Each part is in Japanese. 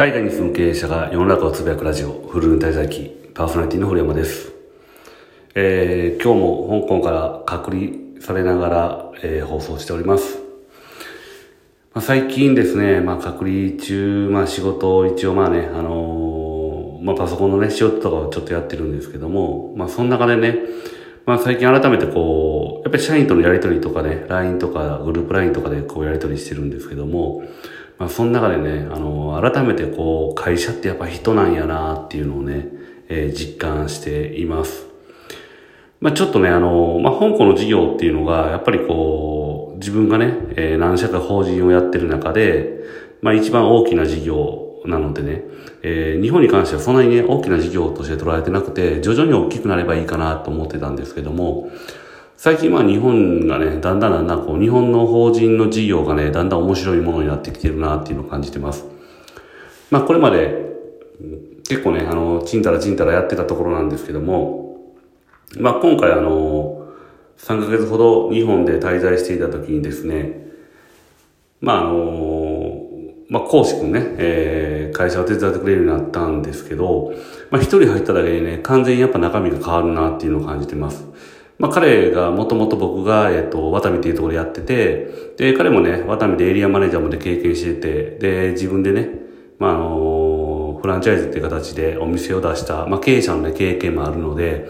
海外に住む経営者が世の中をつぶやくラジオ、フルーン滞在記、パーソナリティの堀山です。えー、今日も香港から隔離されながら、えー、放送しております。まあ、最近ですね、まあ隔離中、まあ仕事を一応まあね、あのーまあパソコンのね、仕事とかをちょっとやってるんですけども、まあその中でね、まあ最近改めてこう、やっぱり社員とのやりとりとかね、LINE とかグループ LINE とかでこうやりとりしてるんですけども、まあその中でね、あの改めてこう、会社ってやっぱ人なんやなっていうのをね、えー実感しています。まあちょっとね、あの、まあ香港の事業っていうのが、やっぱりこう、自分がね、えー何社か法人をやってる中で、まあ一番大きな事業なのでね、えー日本に関してはそんなにね、大きな事業として捉えてなくて、徐々に大きくなればいいかなと思ってたんですけども、最近まあ日本がね、だんだんだんだんこう、日本の法人の事業がね、だんだん面白いものになってきてるなっていうのを感じてます。まあこれまで、結構ね、あの、ちんたらちんたらやってたところなんですけども、まあ今回あの、3ヶ月ほど日本で滞在していた時にですね、まああの、まあ講師君ね、えー会社を手伝ってくれるようになったんですけど、まあ一人入っただけでね、完全にやっぱ中身が変わるなっていうのを感じてます。まあ彼がもともと僕が、えっ、と、ワタミっていうところでやってて、で、彼もね、ワタミでエリアマネージャーまで経験してて、で、自分でね、まああの、フランチャイズっていう形でお店を出した、まあ経営者のね、経験もあるので、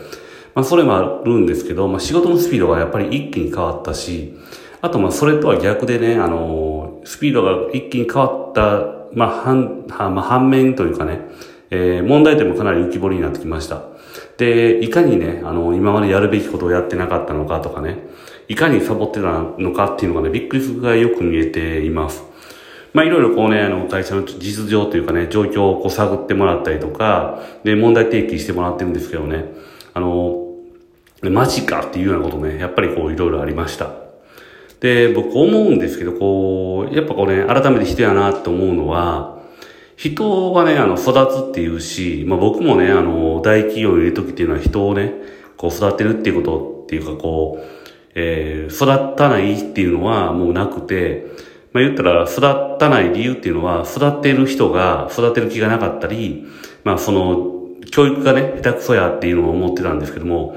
まあそれもあるんですけど、まあ仕事のスピードがやっぱり一気に変わったし、あとまあそれとは逆でね、あの、スピードが一気に変わった、まあ反、はまあ反面というかね、えー問題点もかなり浮き彫りになってきました。で、いかにね、あの、今までやるべきことをやってなかったのかとかね、いかにサボってたのかっていうのがね、びっくりするぐらいよく見えています。まあいろいろこうね、あの、会社の実情というかね、状況をこう探ってもらったりとか、で、問題提起してもらってるんですけどね、あの、マジかっていうようなことね、やっぱりこういろいろありました。で、僕思うんですけど、こう、やっぱこうね、改めて人やなって思うのは、人はね、あの、育つっていうし、まあ僕もね、あの、大企業にいる時っていうのは人をね、こう育てるっていうことっていうかこう、えー、育たないっていうのはもうなくて、まあ言ったら育たない理由っていうのは、育てる人が育てる気がなかったり、まあその、教育がね、下手くそやっていうのを思ってたんですけども、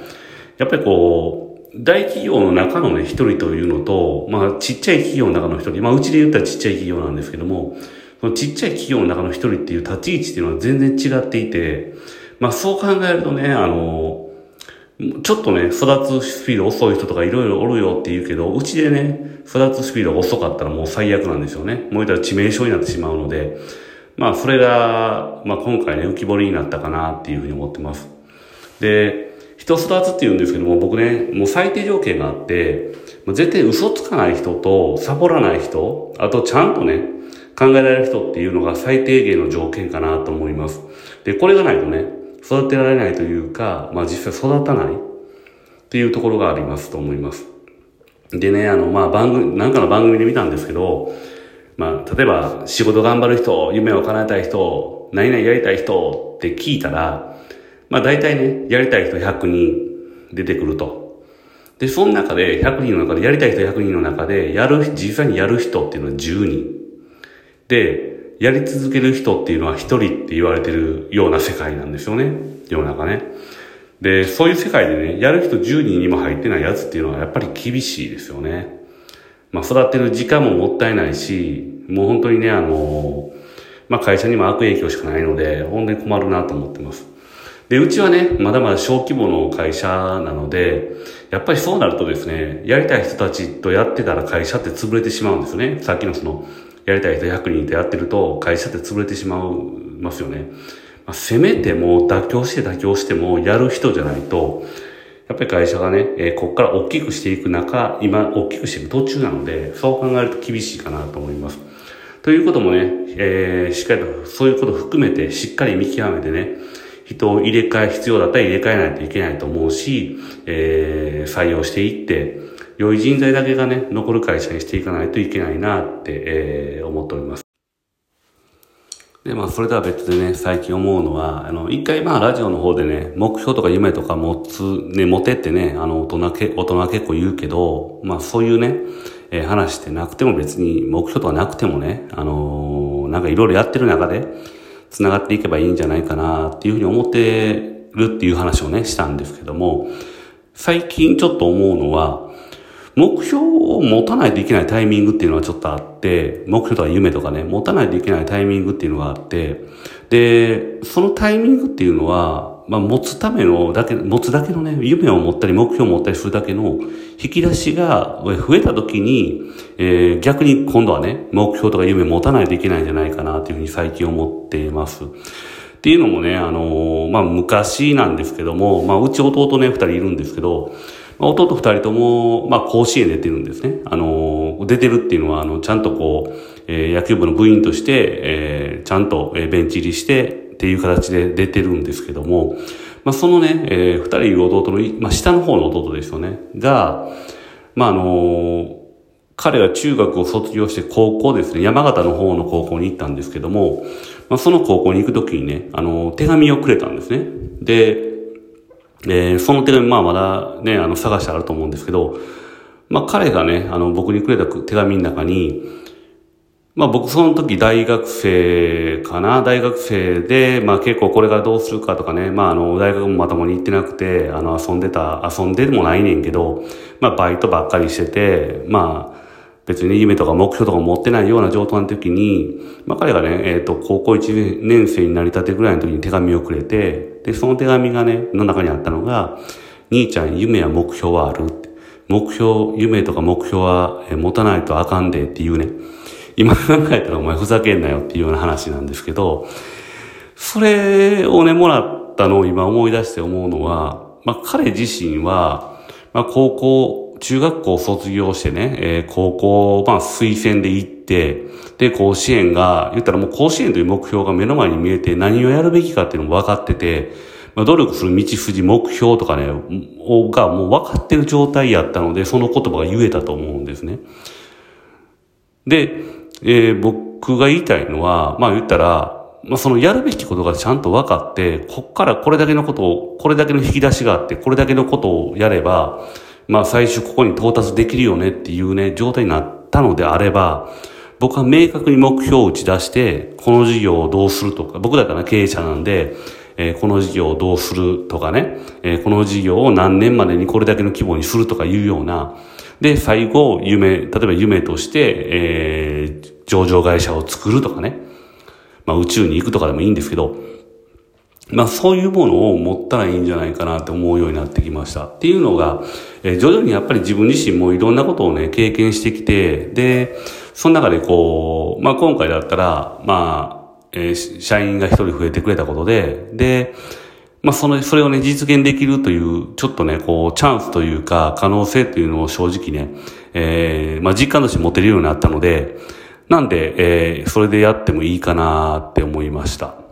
やっぱりこう、大企業の中のね、一人というのと、まあちっちゃい企業の中の一人、まあうちで言ったらちっちゃい企業なんですけども、そのちっちゃい企業の中の一人っていう立ち位置っていうのは全然違っていて、まあそう考えるとね、あの、ちょっとね、育つスピード遅い人とかいろいろおるよって言うけど、うちでね、育つスピードが遅かったらもう最悪なんですよね。もう言ったら致命傷になってしまうので、まあそれが、まあ今回ね、浮き彫りになったかなっていうふうに思ってます。で、人育つって言うんですけども、僕ね、もう最低条件があって、絶対嘘つかない人と、サボらない人、あとちゃんとね、考えられる人っていうのが最低限の条件かなと思います。で、これがないとね、育てられないというか、まあ実際育たないっていうところがありますと思います。でね、あの、まあ番組、なんかの番組で見たんですけど、まあ、例えば仕事頑張る人、夢を叶えたい人、何々やりたい人って聞いたら、まあ大体ね、やりたい人100人出てくると。で、その中で、100人の中で、やりたい人100人の中で、やる、実際にやる人っていうのは10人。で、やり続ける人っていうのは1人って言われてるような世界なんですよね。世の中ね。で、そういう世界でね、やる人10人にも入ってないやつっていうのはやっぱり厳しいですよね。まあ、育てる時間ももったいないし、もう本当にね、あの、まあ、会社にも悪影響しかないので、本当に困るなと思ってます。で、うちはね、まだまだ小規模の会社なので、やっぱりそうなるとですね、やりたい人たちとやってたら会社って潰れてしまうんですね。さっきのその、やりたい人100人とやってると、会社って潰れてしまいますよね。まあ、せめても妥協して妥協してもやる人じゃないと、やっぱり会社がね、えーここから大きくしていく中、今大きくしていく途中なので、そう考えると厳しいかなと思います。ということもね、えーしっかりとそういうこと含めてしっかり見極めてね、人を入れ替え、必要だったら入れ替えないといけないと思うし、えー採用していって、良い人材だけがね、残る会社にしていかないといけないなって、えー思っております。で、まあ、それとは別でね、最近思うのは、あの、一回まあ、ラジオの方でね、目標とか夢とか持つ、ね、持てってね、あの、大人け、大人は結構言うけど、まあ、そういうね、えー話してなくても別に、目標とかなくてもね、あのーなんかいろいろやってる中で、繋がっていけばいいんじゃないかなっていうふうに思ってるっていう話をね、したんですけども、最近ちょっと思うのは、目標を持たないといけないタイミングっていうのはちょっとあって、目標とか夢とかね、持たないといけないタイミングっていうのがあって、で、そのタイミングっていうのは、まあ、持つためのだけ、持つだけのね、夢を持ったり目標を持ったりするだけの引き出しが増えた時に、えー、逆に今度はね、目標とか夢持たないといけないんじゃないかなというふうに最近思っています。っていうのもね、あのー、まあ、昔なんですけども、まあ、うち弟ね、二人いるんですけど、まあ、弟二人とも、まあ、甲子園出てるんですね。あの、出てるっていうのは、あの、ちゃんとこう、えー、野球部の部員として、えー、ちゃんと、えー、ベンチ入りして、っていう形で出てるんですけども、まあ、そのね、えー、二人いる弟の、まあ、下の方の弟ですよね。が、まあ、あのー、彼は中学を卒業して高校ですね、山形の方の高校に行ったんですけども、まあ、その高校に行くときにね、あの、手紙をくれたんですね。で、えー、その手紙、まあまだね、あの、探してあると思うんですけど、まあ彼がね、あの、僕にくれた手紙の中に、まあ僕その時大学生かな大学生で、まあ結構これからどうするかとかね、まああの、大学もまともに行ってなくて、あの、遊んでた、遊んでもないねんけど、まあバイトばっかりしてて、まあ、別に夢とか目標とか持ってないような状態の時に、まあ彼がね、えっ、ー、と、高校1年生になりたてぐらいの時に手紙をくれて、で、その手紙がね、の中にあったのが、兄ちゃん夢や目標はある目標、夢とか目標は持たないとあかんでっていうね、今考えたらお前ふざけんなよっていうような話なんですけど、それをね、もらったのを今思い出して思うのは、まあ彼自身は、まあ高校、中学校卒業してね、えー、高校、まあ、推薦で行って、で、甲子園が、言ったらもう甲子園という目標が目の前に見えて何をやるべきかっていうのも分かってて、まあ、努力する道筋、目標とかね、がもう分かってる状態やったので、その言葉が言えたと思うんですね。で、えー、僕が言いたいのは、まあ言ったら、まあそのやるべきことがちゃんと分かって、こっからこれだけのことを、これだけの引き出しがあって、これだけのことをやれば、まあ最終ここに到達できるよねっていうね、状態になったのであれば、僕は明確に目標を打ち出して、この事業をどうするとか、僕だったら経営者なんで、えー、この事業をどうするとかね、えー、この事業を何年までにこれだけの規模にするとかいうような、で、最後、夢、例えば夢として、えー、上場会社を作るとかね、まあ宇宙に行くとかでもいいんですけど、まあそういうものを持ったらいいんじゃないかなって思うようになってきました。っていうのが、え、徐々にやっぱり自分自身もいろんなことをね、経験してきて、で、その中でこう、まあ今回だったら、まあ、えー、社員が一人増えてくれたことで、で、まあその、それをね、実現できるという、ちょっとね、こう、チャンスというか、可能性というのを正直ね、えー、まあ実感として持てるようになったので、なんで、えー、それでやってもいいかなって思いました。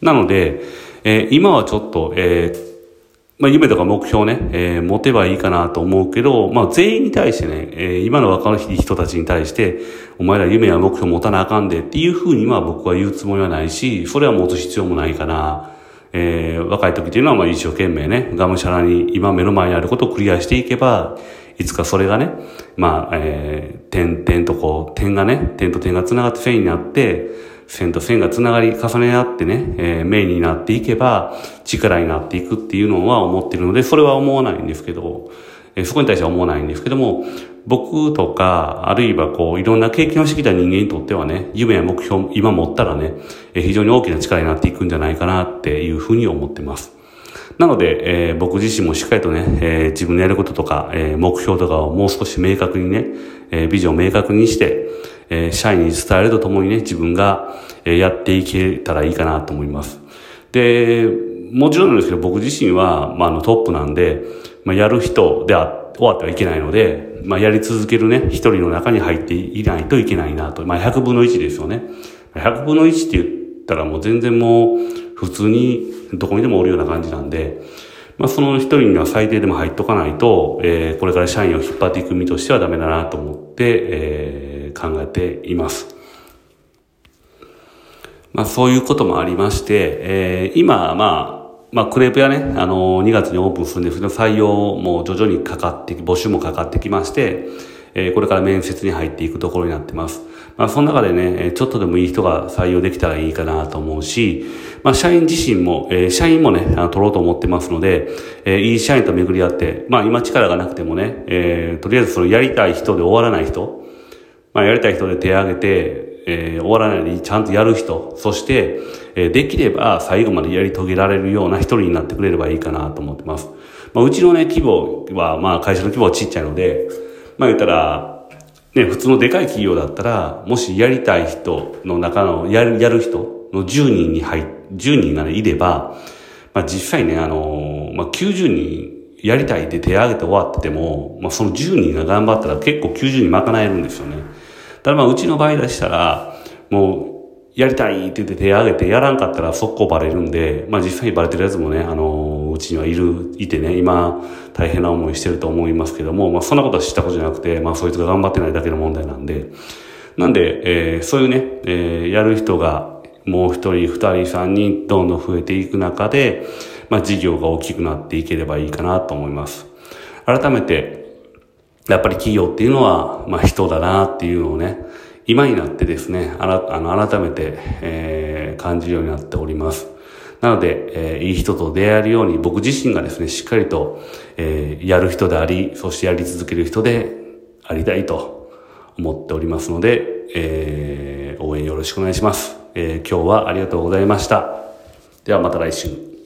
なので、えー、今はちょっと、えー、まあ、夢とか目標ね、えー、持てばいいかなと思うけど、まあ、全員に対してね、えー、今の若い人たちに対して、お前ら夢や目標持たなあかんでっていうふうには僕は言うつもりはないし、それは持つ必要もないかな。えー、若い時っていうのはまあ一生懸命ね、がむしゃらに今目の前にあることをクリアしていけば、いつかそれがね、まあ、えー、点、点とこう、点がね、点と点が繋がって線になって、線と線が繋がり重ね合ってね、えー、面になっていけば力になっていくっていうのは思ってるので、それは思わないんですけど、えー、そこに対しては思わないんですけども、僕とか、あるいはこう、いろんな経験をしてきた人間にとってはね、夢や目標、今持ったらね、えー、非常に大きな力になっていくんじゃないかなっていうふうに思ってます。なので、えー、僕自身もしっかりとね、えー、自分のやることとか、えー、目標とかをもう少し明確にね、えー、ビジョンを明確にして、えー、社員に伝えるとともにね、自分が、えー、やっていけたらいいかなと思います。で、もちろんですけど、僕自身は、まあ、あの、トップなんで、まあ、やる人であ、終わってはいけないので、まあ、やり続けるね、一人の中に入っていないといけないなと。まあ、100分の1ですよね。100分の1って言ったらもう全然もう、普通にどこにでもおるような感じなんで、まあ、その一人には最低でも入っとかないと、えー、これから社員を引っ張っていく身としてはダメだなと思って、えー考えています。まあそういうこともありまして、えー、今、まあ、まあ、クレープ屋ね、あのー、2月にオープンするんですけど、採用も徐々にかかって、募集もかかってきまして、えー、これから面接に入っていくところになってます。まあ、その中でね、ちょっとでもいい人が採用できたらいいかなと思うし、まあ、社員自身も、えー、社員もね、あの取ろうと思ってますので、えー、いい社員と巡り合って、まあ、今力がなくてもね、えー、とりあえずそのやりたい人で終わらない人、まあ、やりたい人で手を挙げて、えー、終わらないでちゃんとやる人、そして、えー、できれば最後までやり遂げられるような一人になってくれればいいかなと思ってます。まあ、うちのね、規模は、まあ、会社の規模はちっちゃいので、まあ言ったら、ね、普通のでかい企業だったら、もしやりたい人の中の、やる、やる人の10人に入、10人が、ね、いれば、まあ実際ね、あの、まあ90人やりたいって手を挙げて終わってても、まあその10人が頑張ったら結構90人賄えるんですよね。ただまあうちの場合でしたら、もうやりたいって言って手を挙げてやらんかったら速攻バレるんで、まあ実際にバレてるやつもね、あの、うちにはいる、いてね、今大変な思いしてると思いますけども、まあそんなことは知ったことじゃなくて、まあそいつが頑張ってないだけの問題なんで、なんで、えー、そういうね、えー、やる人がもう一人、二人、三人、どんどん増えていく中で、まあ事業が大きくなっていければいいかなと思います。改めて、やっぱり企業っていうのは、まあ人だなっていうのをね、今になってですね、あらあの改めて、えー、感じるようになっております。なので、えー、いい人と出会えるように僕自身がですね、しっかりと、えー、やる人であり、そしてやり続ける人でありたいと思っておりますので、えー、応援よろしくお願いします。えー、今日はありがとうございました。ではまた来週。